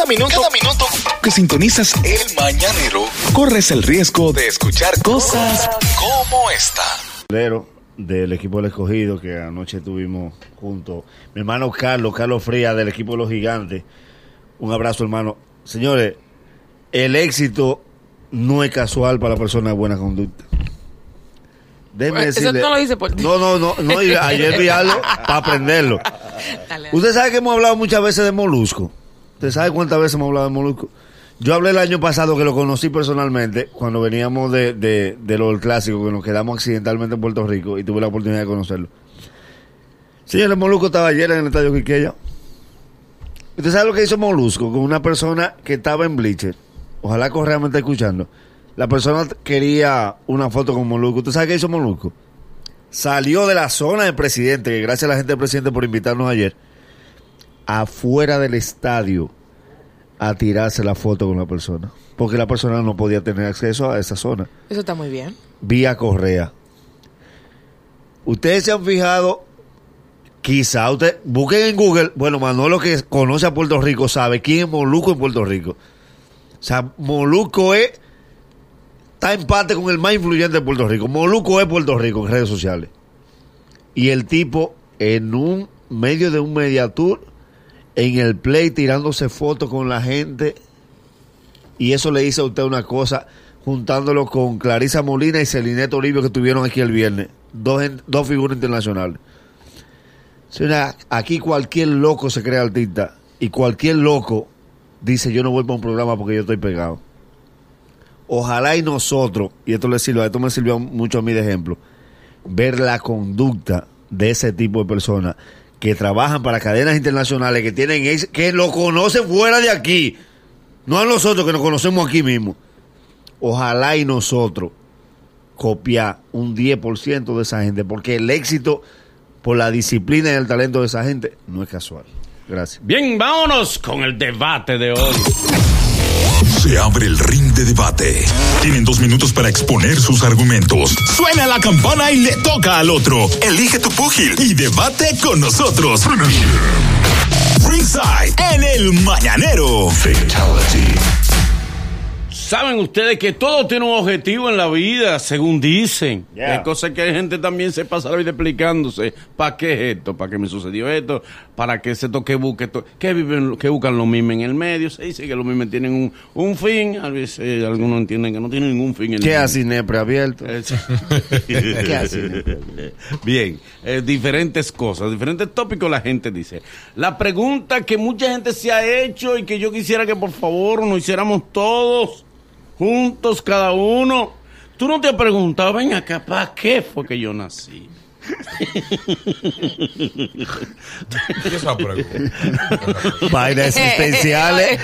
Cada minuto, cada minuto que sintonizas el mañanero, corres el riesgo de escuchar cosas como esta. del equipo del escogido que anoche tuvimos junto. Mi hermano Carlos, Carlos Frías del equipo de los gigantes. Un abrazo, hermano. Señores, el éxito no es casual para la persona de buena conducta. Déjeme Pues, Eso decirle. no lo hice por ti. No, no, no, no, y ayer vi algo para aprenderlo. Dale, dale. Usted sabe que hemos hablado muchas veces de Molusco. ¿Usted sabe cuántas veces hemos hablado de Molusco? Yo hablé el año pasado que lo conocí personalmente cuando veníamos de, de, de lo del clásico, que nos quedamos accidentalmente en Puerto Rico y tuve la oportunidad de conocerlo. Señor, el Molusco estaba ayer en el estadio Quiqueya. ¿Usted sabe lo que hizo Molusco con una persona que estaba en Bleacher? Ojalá me esté escuchando. La persona quería una foto con Molusco. ¿Usted sabe qué hizo Molusco? Salió de la zona del presidente, que gracias a la gente del presidente por invitarnos ayer, afuera del estadio a tirarse la foto con la persona. Porque la persona no podía tener acceso a esa zona. Eso está muy bien. Vía Correa. Ustedes se han fijado, quizá usted, busquen en Google, bueno, Manolo que conoce a Puerto Rico sabe quién es Moluco en Puerto Rico. O sea, Moluco es, está en parte con el más influyente de Puerto Rico. Moluco es Puerto Rico en redes sociales. Y el tipo en un medio de un media tour, en el play tirándose fotos con la gente. Y eso le dice a usted una cosa, juntándolo con Clarisa Molina y Celinette Olivio que estuvieron aquí el viernes. Dos, gen- dos figuras internacionales. Señora, aquí cualquier loco se cree artista y cualquier loco dice yo no voy para un programa porque yo estoy pegado. Ojalá y nosotros, y esto le sirve, esto me sirvió mucho a mí de ejemplo, ver la conducta de ese tipo de personas que trabajan para cadenas internacionales, que tienen que lo conocen fuera de aquí, no a nosotros que nos conocemos aquí mismo. Ojalá y nosotros copiar un 10% de esa gente, porque el éxito por la disciplina y el talento de esa gente no es casual. Gracias. Bien, vámonos con el debate de hoy. Se abre el ring de debate. Tienen dos minutos para exponer sus argumentos. Suena la campana y le toca al otro. Elige tu púgil y debate con nosotros. Ringside en el mañanero. Fatality. Saben ustedes que todo tiene un objetivo en la vida, según dicen. Yeah. Hay cosas que hay gente también se pasa la vida explicándose. ¿Para qué es esto? ¿Para qué me sucedió esto? ¿Para qué se toque busque esto? ¿Qué, viven, qué buscan los mimes en el medio? Se dice que los mimes tienen un, un fin. A veces eh, algunos entienden que no tienen ningún fin. En el ¿Qué hace Inepre abierto? ¿Qué hace? Bien, eh, diferentes cosas, diferentes tópicos la gente dice. La pregunta que mucha gente se ha hecho y que yo quisiera que por favor nos hiciéramos todos juntos, cada uno. Tú no te has preguntado, ven acá, ¿para qué fue que yo nací? Vainas existenciales.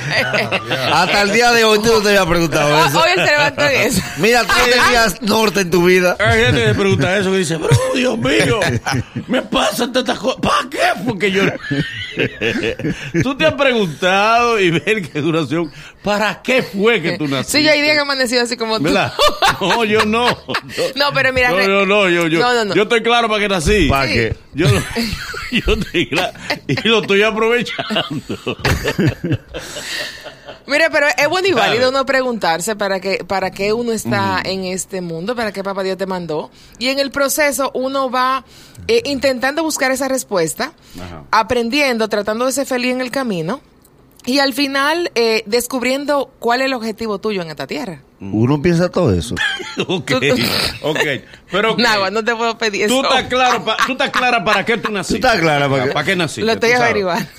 Hasta el día de hoy tú no te habías preguntado eso. Hoy se levantó de eso. Mira, tú tenías norte en tu vida. Hay gente que pregunta eso que dice, bro, Dios mío, me pasan tantas cosas. ¿Para qué fue que yo Tú te has preguntado y ver qué duración, ¿para qué fue que tú naciste? Sí, yo hay días que amanecido así como tú. ¿Verdad? No, yo no. No, pero mira. No, no, yo, yo, No, no, no. yo estoy claro para que nací. ¿Para Sí. qué? Yo, yo estoy claro y lo estoy aprovechando. Mira, pero es bueno y válido uno preguntarse para qué, para qué uno está en este mundo, para qué papá Dios te mandó. Y en el proceso uno va eh, intentando buscar esa respuesta, Ajá. aprendiendo, tratando de ser feliz en el camino. Y al final, eh, descubriendo cuál es el objetivo tuyo en esta tierra. Uno piensa todo eso. ok, ok. Pero. Nagua, no te puedo pedir tú eso. estás claro, pa- tú estás clara para qué tú naciste. Tú estás clara para qué- ¿Para qué naciste? Lo estoy averiguando.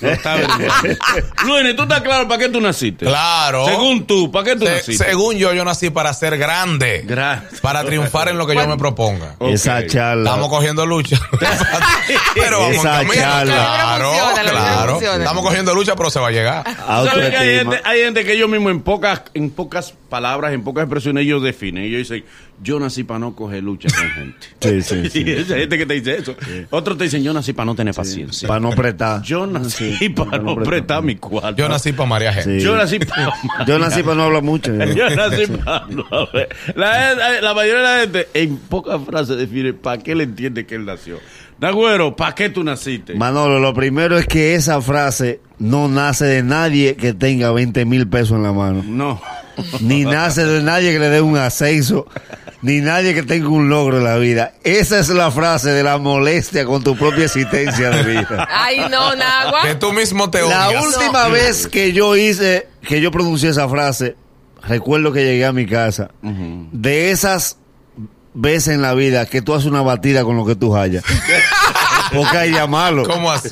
Luis, tú estás claro para qué tú naciste. Claro. Según tú, ¿para qué tú Se- naciste? según yo, yo nací para ser grande. Gracias. Para triunfar en lo que yo me proponga. Ok. Esa charla. Estamos cogiendo lucha. pero vamos Esa camino. charla. Claro, funciona, claro. Estamos cogiendo lucha, pero se va a llegar. ¿Sabes que hay, gente, hay gente que ellos mismos en pocas, en pocas palabras, en pocas expresiones, ellos definen. Ellos dicen, yo nací para no coger lucha gente. Sí, sí, sí. Esa gente que te dice eso. Otros te dicen, yo nací para no tener paciencia. Para no apretar. Yo nací Sí, para no prestar mi cuarto. Yo nací para María Gente. Sí. Yo nací para... Yo nací para no hablar mucho. Yo nací para no ver. La, la mayoría de la gente en pocas frases define para qué le entiende que él nació. Nagüero, ¿para qué tú naciste? Manolo, lo primero es que esa frase no nace de nadie que tenga 20 mil pesos en la mano. No. Ni nace de nadie que le dé un ascenso, ni nadie que tenga un logro en la vida. Esa es la frase de la molestia con tu propia existencia de vida. Ay, no, Que Nagua. tú mismo te La odias. última vez que yo hice, que yo pronuncié esa frase, recuerdo que llegué a mi casa. De esas veces en la vida que tú haces una batida con lo que tú hallas. Porque hay que llamarlo. ¿Cómo así?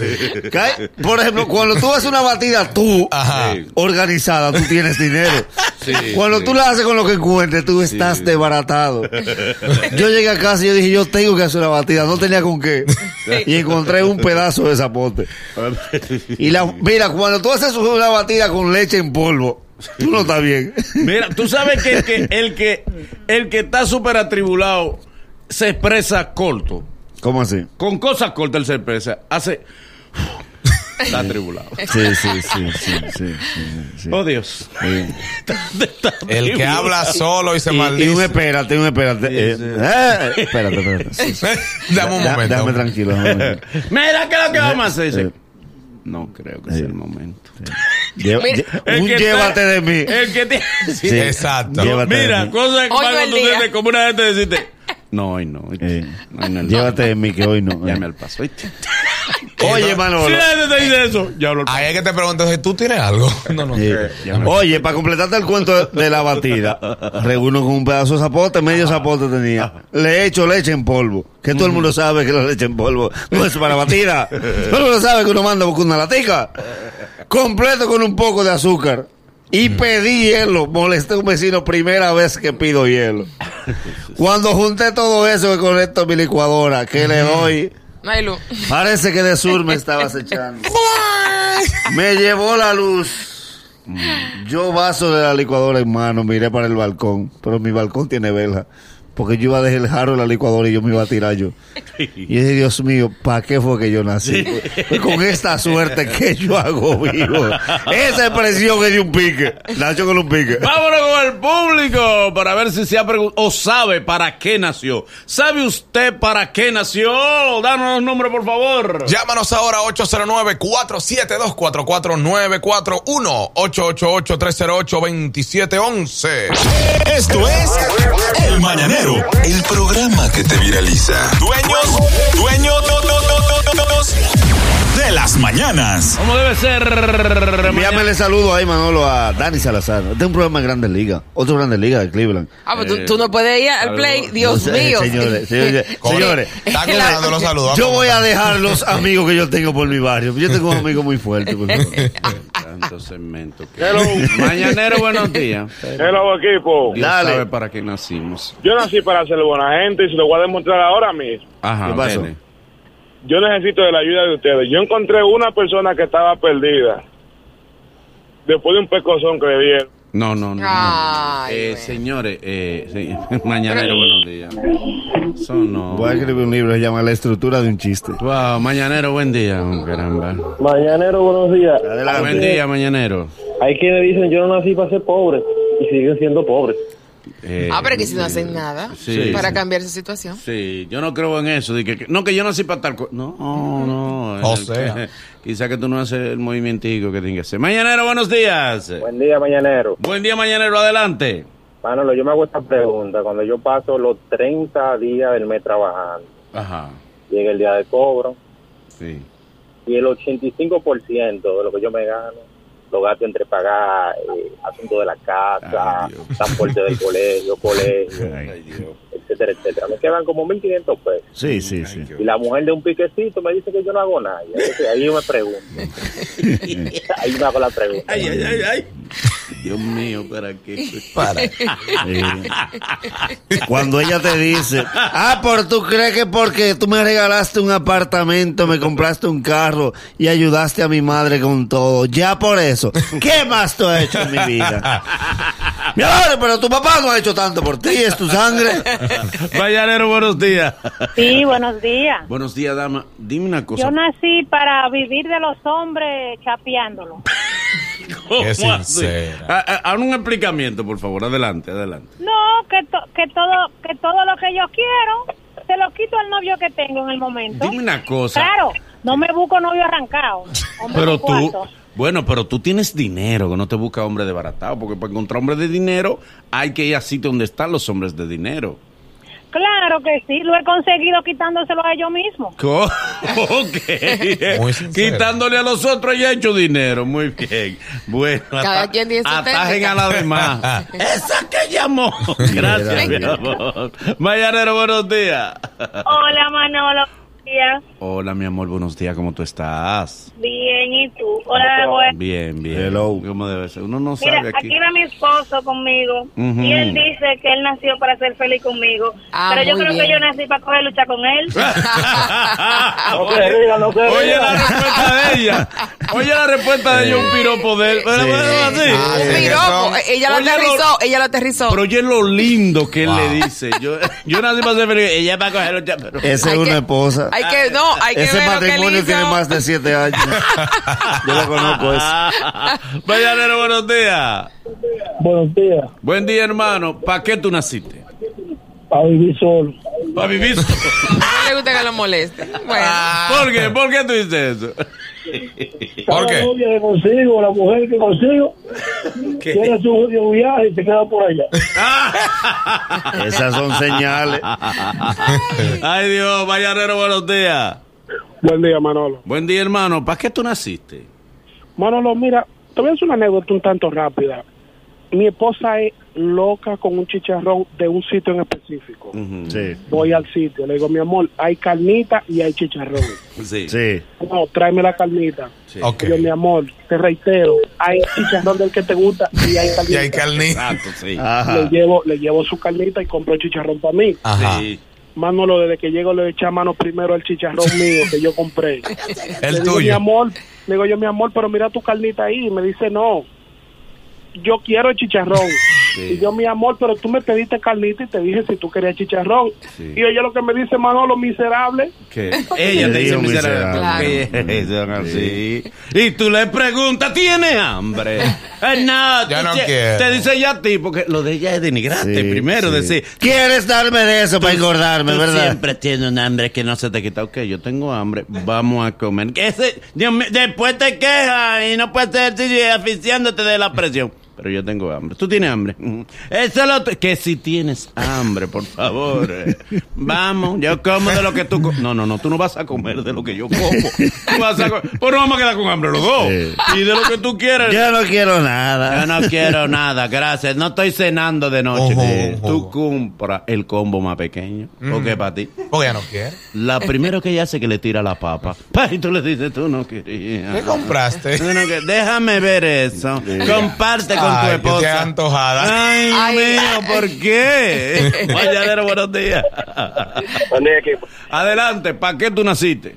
Por ejemplo, cuando tú haces una batida tú, Ajá. Sí. organizada, tú tienes dinero. Sí, Cuando sí. tú la haces con lo que encuentres, tú estás desbaratado. Yo llegué a casa y yo dije, yo tengo que hacer una batida, no tenía con qué. Y encontré un pedazo de zapote. Y la, mira, cuando tú haces una batida con leche en polvo, tú no estás bien. Mira, tú sabes que el que, el que, el que está súper atribulado se expresa corto. ¿Cómo así? Con cosas cortas él se expresa. Hace. Está atribulado. Sí, sí, sí, sí, sí, sí, sí. Oh, Dios. Sí. Está El que habla solo y se Y, y un maldice. espérate, un espérate. eh, eh, espérate, espérate. Sí, sí. Dame un momento. Dame tranquilo. dame tranquilo. Mira, ¿qué es lo que vamos a hacer? Dice, Eh. No creo que sea el momento. Lle- Mira, lle- El un llévate está- de mí. El que tiene. Sí. Exacto. Llévate de Mira, mí. cosas que Hoy cuando el tú día. dices, como una gente decirte. No, hoy no. hoy- Eh, no, hoy no el llévate de mí, que hoy no. eh. Llame al paso. ¿oíste? Oye, Si Manolo. la gente te dice eso, ya paso. Ahí es que te pregunto si tú tienes algo. No, no. Sí. Oye, para completarte el cuento de la batida, reúno con un pedazo de zapote, medio zapote tenía. Le echo leche en polvo. Que todo el mundo sabe que la leche en polvo no es para batida. Todo el mundo sabe que uno manda a buscar una latica. Completo con un poco de azúcar. Y pedí hielo. Molesté a un vecino primera vez que pido hielo. Cuando junté todo eso que conecto a mi licuadora, que le doy, Luz. parece que de sur me estaba acechando. Me llevó la luz. Yo vaso de la licuadora en mano, miré para el balcón, pero mi balcón tiene vela. Porque yo iba a dejar el jarro en la licuadora y yo me iba a tirar yo. Y dije, Dios mío, ¿para qué fue que yo nací? Pues con esta suerte que yo hago vivo. Esa expresión es de un pique. Nacho con un pique. Vámonos con el público para ver si se ha preguntado o sabe para qué nació. ¿Sabe usted para qué nació? Danos los números, por favor. Llámanos ahora 809-472-4494-1 888-308-2711. Esto es El Mañanero, el programa que te viraliza. Dueños, dueños no, no, no, no, no, de las mañanas. ¿Cómo debe ser? Envíamele saludo ahí, Manolo, a Dani Salazar. Este es un programa de Grandes Ligas. Otro Grandes Ligas de Cleveland. Ah, pues Eh, tú, tú no puedes ir al play. Dios No sé, mío. Señores, señores, señores. Está contando los saludos. Yo voy a dejar los amigos que yo tengo por mi barrio. Yo tengo un amigo muy fuerte. por favor. Tanto segmento. que- Mañanero, buenos días. Hello, equipo. Dios Dale. sabe para qué nacimos. Yo nací para ser buena gente y se lo voy a demostrar ahora mismo. Ajá, ¿Qué pasó? Yo necesito de la ayuda de ustedes. Yo encontré una persona que estaba perdida después de un pecozón que le dieron. No, no, no. no. Ay, eh, bueno. señores, eh, sí, mañanero, buenos días. Eso no. Voy a escribir un libro que se llama La estructura de un chiste. Wow, mañanero, buen día, caramba. Mañanero, buenos días. Adelante. Buen día, mañanero. Hay quienes dicen yo no nací para ser pobre y siguen siendo pobres. Eh, Ah, pero que si no hacen nada Sí, para sí. cambiar esa situación. Sí, yo no creo en eso. de que, que- no, que yo nací para tal cosa. No, no. O El- sea. Quizá que tú no haces el movimentico que tienes que hacer. Mañanero, buenos días. Buen día, mañanero. Buen día, mañanero, adelante. Manolo, yo me hago esta pregunta. Cuando yo paso los 30 días del mes trabajando, Ajá, llega el día de cobro sí. y el 85% de lo que yo me gano lo gasto entre pagar eh, asuntos de la casa, transporte del colegio, colegio, Ay, etcétera, etcétera. Me quedan como 1.500 pesos. Sí, sí, sí. Y la mujer de un piquecito me dice que yo no hago nada. Entonces ahí yo me pregunto. ahí me hago la pregunta. Ay, ay, ay, ay. Dios mío, ¿para qué? Para. Sí. Cuando ella te dice, ah, por tú crees que porque tú me regalaste un apartamento, me compraste un carro y ayudaste a mi madre con todo, ya por eso, ¿qué más tú has hecho en mi vida? Mi amor, pero tu papá no ha hecho tanto por ti, es tu sangre. Mañanero, buenos días. Sí, buenos días. Buenos días, dama. Dime una cosa. Yo nací para vivir de los hombres chapeándolo. ¿Cómo Qué sincera. Ha- ha- Haz un explicamiento, por favor. Adelante, adelante. No, que, to- que todo que todo lo que yo quiero se lo quito al novio que tengo en el momento. Dime una cosa. Claro, no me busco novio arrancado. Hombre Pero tú, bueno, pero tú tienes dinero, que no te busca hombre desbaratado, porque para encontrar hombre de dinero hay que ir a sitio donde están los hombres de dinero. Claro que sí, lo he conseguido quitándoselo a ellos mismos. Ok. Quitándole a los otros y ha hecho dinero. Muy bien. Bueno, Cada ata- quien atajen técnica. a la demás. Esa que llamó. Gracias, mi amor. Mañanero, buenos días. Hola Manolo, días. Hola, mi amor, buenos días. ¿Cómo tú estás? Bien, ¿y tú? Hola, bueno. Bien, bien. Hello. ¿Cómo debe ser? Uno no Mira, sabe aquí. aquí va mi esposo conmigo y él dice que él nació para ser feliz conmigo, Ah, pero yo creo bien. que yo nací para coger lucha con él. oye, no la respuesta de ella. Oye la respuesta de ella, un piropo de él. Sí. Así? Ah, Un piropo. son- Ella lo Oye, aterrizó, ella lo aterrizó. Pero oye lo lindo que él Wow. le dice. Yo, yo nací para ser feliz. Ella para coger lucha, pero... Esa es una que- esposa. Hay que, no, hay que Ese ver lo que él matrimonio hizo. tiene más de siete años. Yo lo conozco eso. Buenos días. Buenos días. Buen día, hermano. ¿Para qué tú naciste? A vivir solo. Para vivir. No le gusta que lo moleste. Bueno. ¿Por qué? ¿Por qué tú dices eso? ¿Por qué? novia que consigo, la mujer que consigo, tiene su viaje y se queda por allá. Esas son señales. Ay, Dios. Mañanero, buenos días. Buen día, Manolo. Buen día, hermano. ¿Para qué tú naciste? Manolo, mira, te voy a hacer una anécdota un tanto rápida. Mi esposa es loca con un chicharrón de un sitio en específico. Sí, Voy al sitio, le digo, mi amor, hay carnita y hay chicharrón. Sí. sí. No, tráeme la carnita. Sí. Ok. Yo, mi amor, te reitero, hay chicharrón del que te gusta y hay carnita. Y hay carne. Exacto, sí. Ajá. le llevo, le llevo su carnita y compro chicharrón para mí. Ajá. Sí. Manolo, desde que llego le eché a mano primero el chicharrón mío que yo compré. El le digo, mi tuyo. amor, le digo yo, mi amor, pero mira tu carnita ahí. Y me dice, no, yo quiero el chicharrón. Sí. Y yo, mi amor, pero tú me pediste carnita y te dije si tú querías chicharrón. Sí. Y ella lo que me dice, Manolo, miserable. que ella te dice miserable. así. Y tú le preguntas, ¿tiene hambre? Eh, no, Ya tú no te- quiero. Te dice ya a ti, porque lo de ella es denigrante. Sí, primero, sí. decir, ¿Quieres darme de eso para engordarme, tú verdad? siempre tienes un hambre que no se te quita. Ok, yo tengo hambre, vamos a comer. Que ese- Dios mío, después te quejas y no puedes y asfixiándote de la presión. Pero yo tengo hambre. ¿Tú tienes hambre? Eso es lo que si tienes hambre, por favor. eh, Vamos, yo como de lo que tú... No, no, no, tú no vas a comer de lo que yo como. Tú vas a Pues no vamos a quedar con hambre los dos. Sí. Y de lo que tú quieres... Yo no quiero Yo nada. no quiero nada, gracias. No estoy cenando de noche. Ojo, Eh, ojo. Tú compras el combo más pequeño. ¿O qué para ti? Porque ya no quiere. La primero que ella hace que le tira la papa. Pa, Y tú le dices, tú no querías. ¿Qué compraste? Que- Déjame ver eso. Comparte con tu Ay, que esposa. antojada. Ay, Dios Ay. mío, ¿por qué? Mañanero, buenos días. Buen día, equipo. Adelante, ¿para qué tú naciste?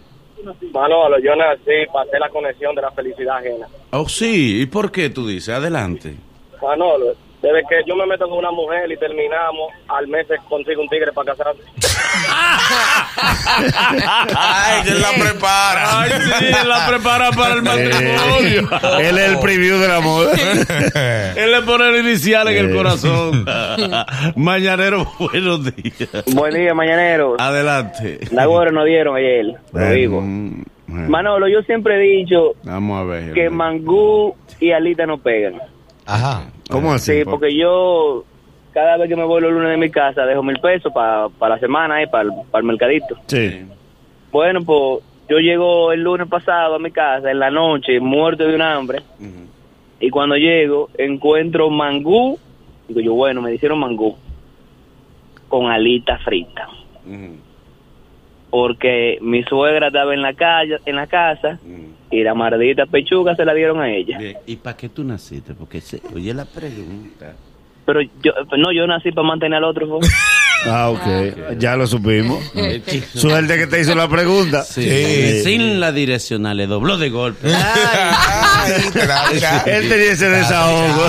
Manolo, yo nací para hacer la conexión de la felicidad ajena. Oh, sí, ¿y por qué tú dices? Adelante. Manolo, desde que yo me meto con una mujer y terminamos, al mes consigo un tigre para casarse. Ay, que él la prepara. Ay, sí, él la prepara para el matrimonio. Él es el preview del amor. Él le pone el inicial en el corazón. Mañanero, buenos días. Buen día, mañanero. Adelante. La gorra no dieron ayer, lo digo. Bueno, Manolo, yo siempre he dicho Vamos a ver. que mangú y alita no pegan. Ajá. ¿Cómo así? Sí, porque yo cada vez que me voy los lunes de mi casa dejo mil pesos para la semana y para el mercadito. Sí. Bueno, pues yo llego el lunes pasado a mi casa en la noche, muerto de un hambre, y cuando llego encuentro mangú, digo yo, bueno, me hicieron mangú con alita frita, porque mi suegra estaba en la calle, en la casa. Y la maldita pechuga se la dieron a ella. Bien, ¿Y para qué tú naciste? Porque, se, oye la pregunta. Pero yo, no, yo nací para mantener al otro. fue. Ah, ok. Ya lo supimos. Suerte que te hizo la pregunta. Sí. Sí. Sin la direccional, le dobló de golpe. Ay. Ahí te da, mira. Él tenía ese desahogo.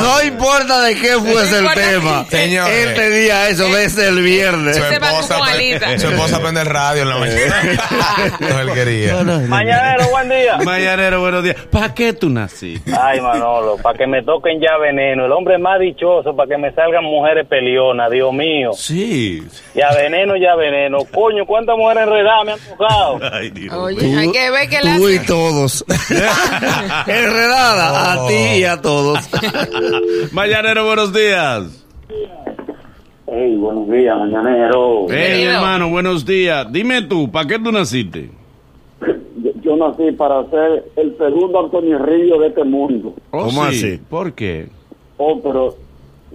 No importa de qué fuese el tema. Él tenía eso desde el viernes. Su esposa, su esposa prende el radio en la mañana. No, él quería. Mañanero, buen día. Mañanero, buenos días. ¿Para qué tú naciste? Ay, Manolo, para que me toquen ya veneno. El hombre más dichoso, para que me salgan mujeres peleonas, Dios mío. Sí. Ya veneno, ya veneno. Coño, ¿cuántas mujeres enredadas me han tocado? Ay, Dios. Oye, hay que ver que la Tú y todos. Enredada a ti y a todos. Mañanero, buenos días. Hey, buenos días, mañanero. Hey, hermano, buenos días. Dime tú, ¿para qué tú naciste? Yo, yo nací para ser el segundo Antonio Río de este mundo. Oh, ¿Cómo sí. así? ¿Por qué? Oh, pero,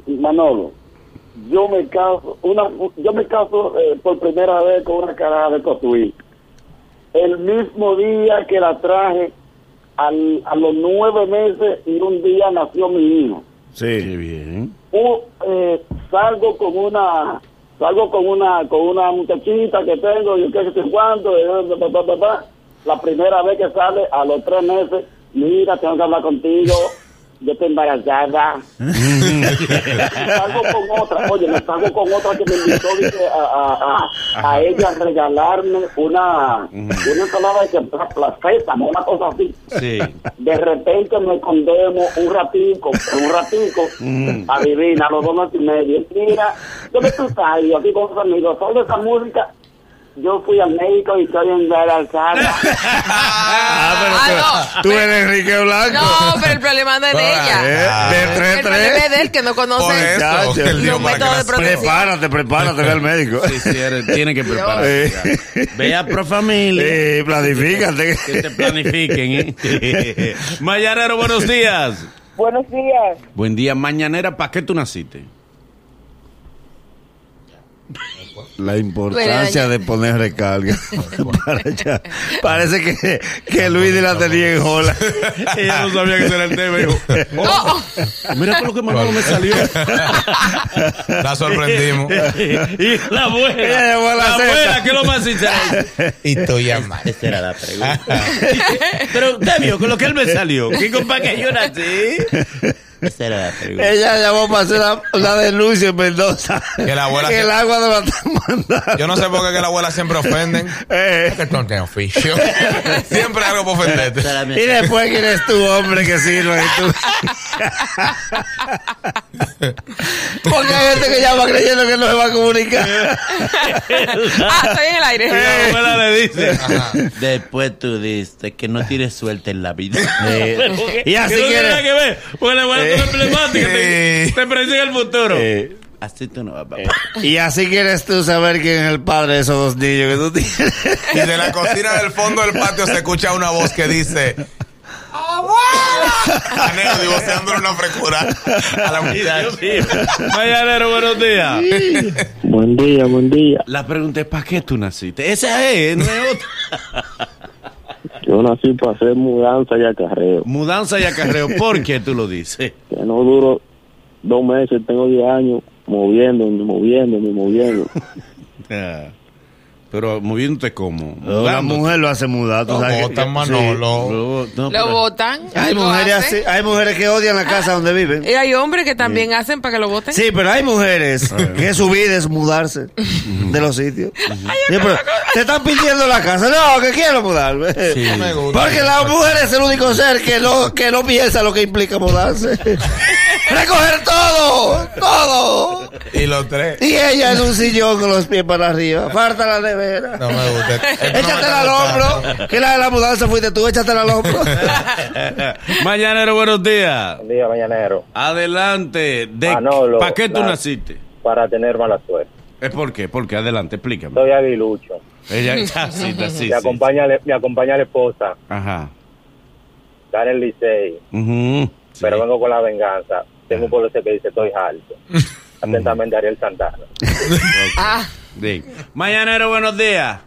Manolo, yo me caso, una, yo me caso eh, por primera vez con una cara de Cotuí. El mismo día que la traje, al, a los nueve meses y un día nació mi hijo. Qué Sí. bien. Uh, eh, salgo con una salgo con una con una muchachita que tengo yo qué sé cuánto eh, pa, pa, pa, pa. la primera vez que sale a los tres meses mira tengo que hablar contigo yo estoy embarazada salgo con otra oye me salgo con otra que me invitó dice, a, a, a, ella a regalarme una una ensalada de pla- placeta una cosa así Sí. de repente me condemo un ratico, un ratico, a vivir a los dos y medio. Mira, ¿dónde tú estás? Y yo aquí con sus amigos, solo esa música. Yo fui al médico y estoy embarazada. Ah, pero Ah, tú, tú eres Enrique Blanco. No, pero el problema no es de Eh, ella. de El tres, problema es de él que no conoce eso, los métodos de protección. Prepárate, prepárate, ve al médico. Sí, sí, eres- tiene que prepararse. Eh. Ve a Profamilia. Eh, planifícate. Que te planifiquen, ¿eh? Mañanero, buenos días. Buenos días. Buen día, mañanera. ¿Para qué tú naciste? La importancia de poner recarga. Para allá. Parece que, que Luis la tenía en jola. Ella no sabía que era el tema. Dijo, Oh, mira por lo que Manolo me salió. La sorprendimos. y la abuela. Ella la abuela, ¿qué es lo más sincero? Y tú llamas. Esa era la pregunta. Pero usted vio con lo que él me salió. ¿Qué compa que yo nací? Esa era la pregunta. Ella llamó para hacer la, la denuncia en Mendoza. Que la abuela Que el agua no la están mandando. Yo no sé por qué que la abuela siempre ofenden. Eh, Es que tú no tienes oficio. Siempre algo para ofenderte. y después, ¿quién es tu hombre que sirve? Tú- Porque hay gente que llama creyendo que no se va a comunicar. ah, estoy en el aire. Y la abuela le dice. Ajá. Después tú dices que no tienes suerte en la vida. Eh, y así que no tiene que ver. Porque la abuela emblemática. Te, Eh. te predice el futuro. Eh, Así tú no vas a y así quieres tú saber quién es el padre de esos dos niños que tú tienes. Y de la cocina del fondo del patio se escucha una voz que dice: ¡Abuela! Divorciándole una frescura a la muchacha. Mañanero, buenos días. buen día, buen día. La pregunta es: ¿para qué tú naciste? Esa es, no es otra. Yo nací para hacer mudanza y acarreo. Mudanza y acarreo. ¿Por qué tú lo dices? Que no duro dos meses, tengo 10 años moviéndome, moviéndome, moviendo. Ah, Pero moviéndote como. La mujer lo hace mudar. tú No sabes que- botan Manolo. No, no, Lo votan. Hay lo mujeres, hacen. así- hay mujeres que odian la casa donde viven. Y hay hombres que también hacen para que lo voten. Sí, pero hay mujeres que su vida es mudarse de los sitios. Sí, pero te están pidiendo la casa. No, que quiero mudarme. No me gusta. Porque la mujer es el único ser que no, que no piensa lo que implica mudarse. Recoger todo, todo. Y los tres. Y ella en un sillón con los pies para arriba. Falta la nevera. No me gusta. Échatela está al hombro. Que la de la mudanza fuiste tú, échatela al hombro. Mañanero, buenos días. Buen día, mañanero. Adelante. Manolo, ¿Para qué tú la- naciste? Para tener mala suerte. ¿Es por qué? Porque adelante, explícame. Soy aguilucho. Ella, ah, sí, sí, sí, me, acompaña, me acompaña la esposa, Ajá. está en el licey, Ujú, sí. pero vengo con la venganza. Tengo un policía que dice, estoy alto. Atentamente, Ariel Santana. Ah, Sí. Mañanero, buenos días.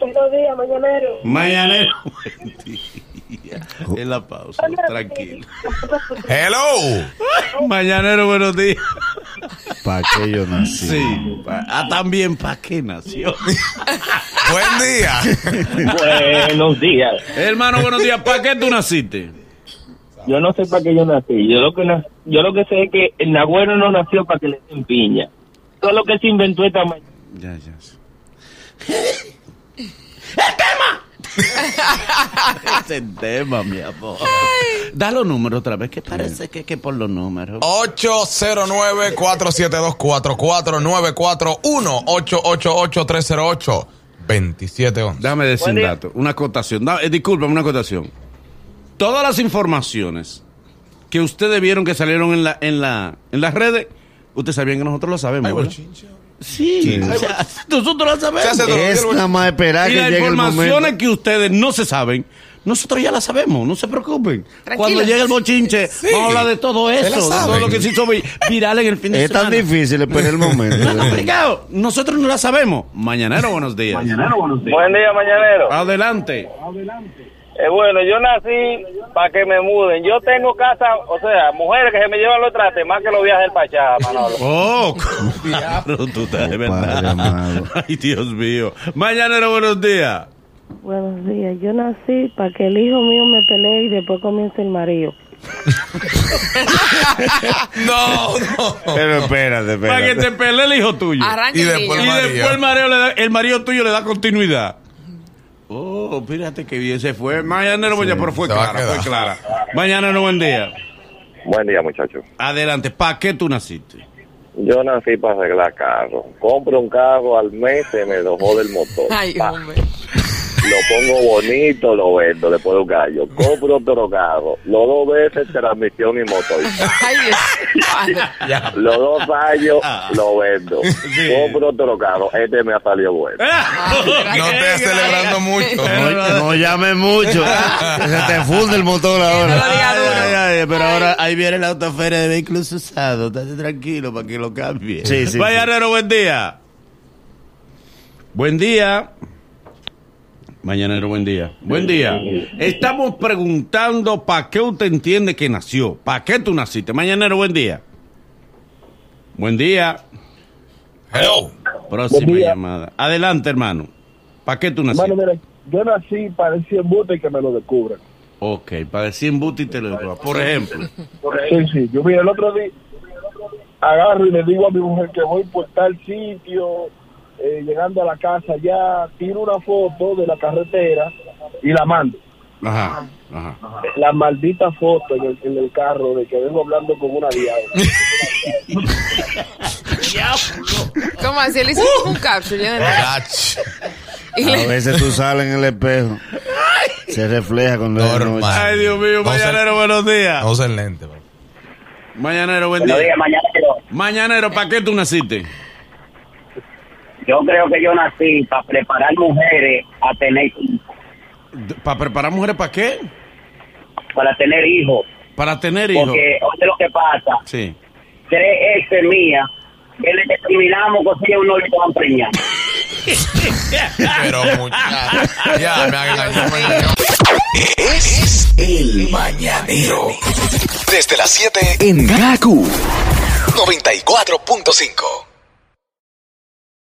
Buenos días, mañanero. Mañanero, buen día. En la pausa, tranquilo. Hello. Mañanero, buenos días. ¿Para qué yo nací? Sí. pa- Ah, también, ¿para qué nació? Buen día. Buenos días. Hermano, buenos días. ¿Para qué tú naciste? Yo no sé para qué yo nací. Yo lo que na- yo lo que sé es que el Nagüero no nació para que le den piña. Todo lo que se inventó esta mañana. Ya, ya. Ese tema, mi amor. Da los números otra vez, que parece que, que por los números. 809-472-4491-888-308-2711. Déjame decir un dato, una acotación. Da- eh, discúlpame, una acotación. Todas las informaciones que ustedes vieron que salieron en la en la en las redes, ustedes sabían que nosotros lo sabemos. Ay. Sí, o sea, nosotros lo sabemos. Se. Es nada más esperar Y que las llegue el informaciones momento. que ustedes no se saben, nosotros ya las sabemos, no se preocupen. Tranquilo. Cuando llegue el bochinche, Sí. vamos a hablar de todo eso, la de todo lo que se hizo vi- viral en el fin de Es tan semana. difícil esperar el momento. No complicado. Nosotros no la sabemos. Mañanero, buenos días. Buen día, mañanero. Adelante. Eh, bueno, yo nací para que me muden. Yo tengo casa, o sea, mujeres que se me llevan los trates más que los viajes del Pachá, Manolo. Oh, diablo, tú estás de verdad. Ay, Dios mío. Mañanero, buenos días. Buenos días. Yo nací para que el hijo mío me pelee y después comience el marido. No, no. Pero espérate, Para que espérate. te pelee el hijo tuyo. Arranca Y el después y. María. después el marido, le da- el marido tuyo le da continuidad. Oh, fíjate que bien se fue. Mañanero, buenos días, pero fue clara, fue clara. Mañanero, buen día. Buen día, muchachos. Adelante, ¿para qué tú naciste? Yo nací para arreglar carros. Compro un carro al mes, se me lo jode el motor. Ay, Pa. hombre. Lo pongo bonito, lo vendo después de un gallo. Compro otro carro. Los dos veces transmisión y motor. Los dos años Ah. lo vendo. Sí. Compro otro carro. Este me ha salido bueno. No estés celebrando mucho. No, no llames mucho. se te funde el motor ahora. Ay, ay, ay, pero ahora ahí viene la autoferia de vehículos usados. Estate tranquilo para que lo cambie. Sí, sí, buen día. Buen día. Mañanero, buen día. Buen día. Estamos preguntando para qué usted entiende que nació. ¿Para qué tú naciste? Mañanero, buen día. Buen día. Hello. Próxima día. llamada. Adelante, hermano. ¿Para qué tú naciste? Hermano, mira, yo nací para decir embute y que me lo descubran. Ok, para decir embuste y te lo digo. Por ejemplo. Sí, sí. Yo mira, el otro día agarro y le digo a mi mujer que voy por tal sitio, eh, llegando a la casa ya, tiro una foto de la carretera y la mando. Ajá, ajá. La maldita foto en el, en el carro de que vengo hablando con una diabla. ¿Cómo así? Él hizo un capture. yo no entiendo. Gach. Y A le- veces tú sales en el espejo. Se refleja con la Normal. Ay, Dios mío, se- mañanero, buenos días. No usen lente, bro. Mañanero, buen Buenos día. días, mañanero. Mañanero, ¿para qué tú naciste? Yo creo que yo nací para preparar mujeres a tener ¿Para preparar mujeres para qué? para tener hijos. Para tener hijos. Porque, oye lo que pasa, Sí. tres ex mías, que le discriminamos con si uno le van preñar. Pero muchachos. Ya, me hagan. Es el mañanero. Desde las 7 en Gaku 94.5.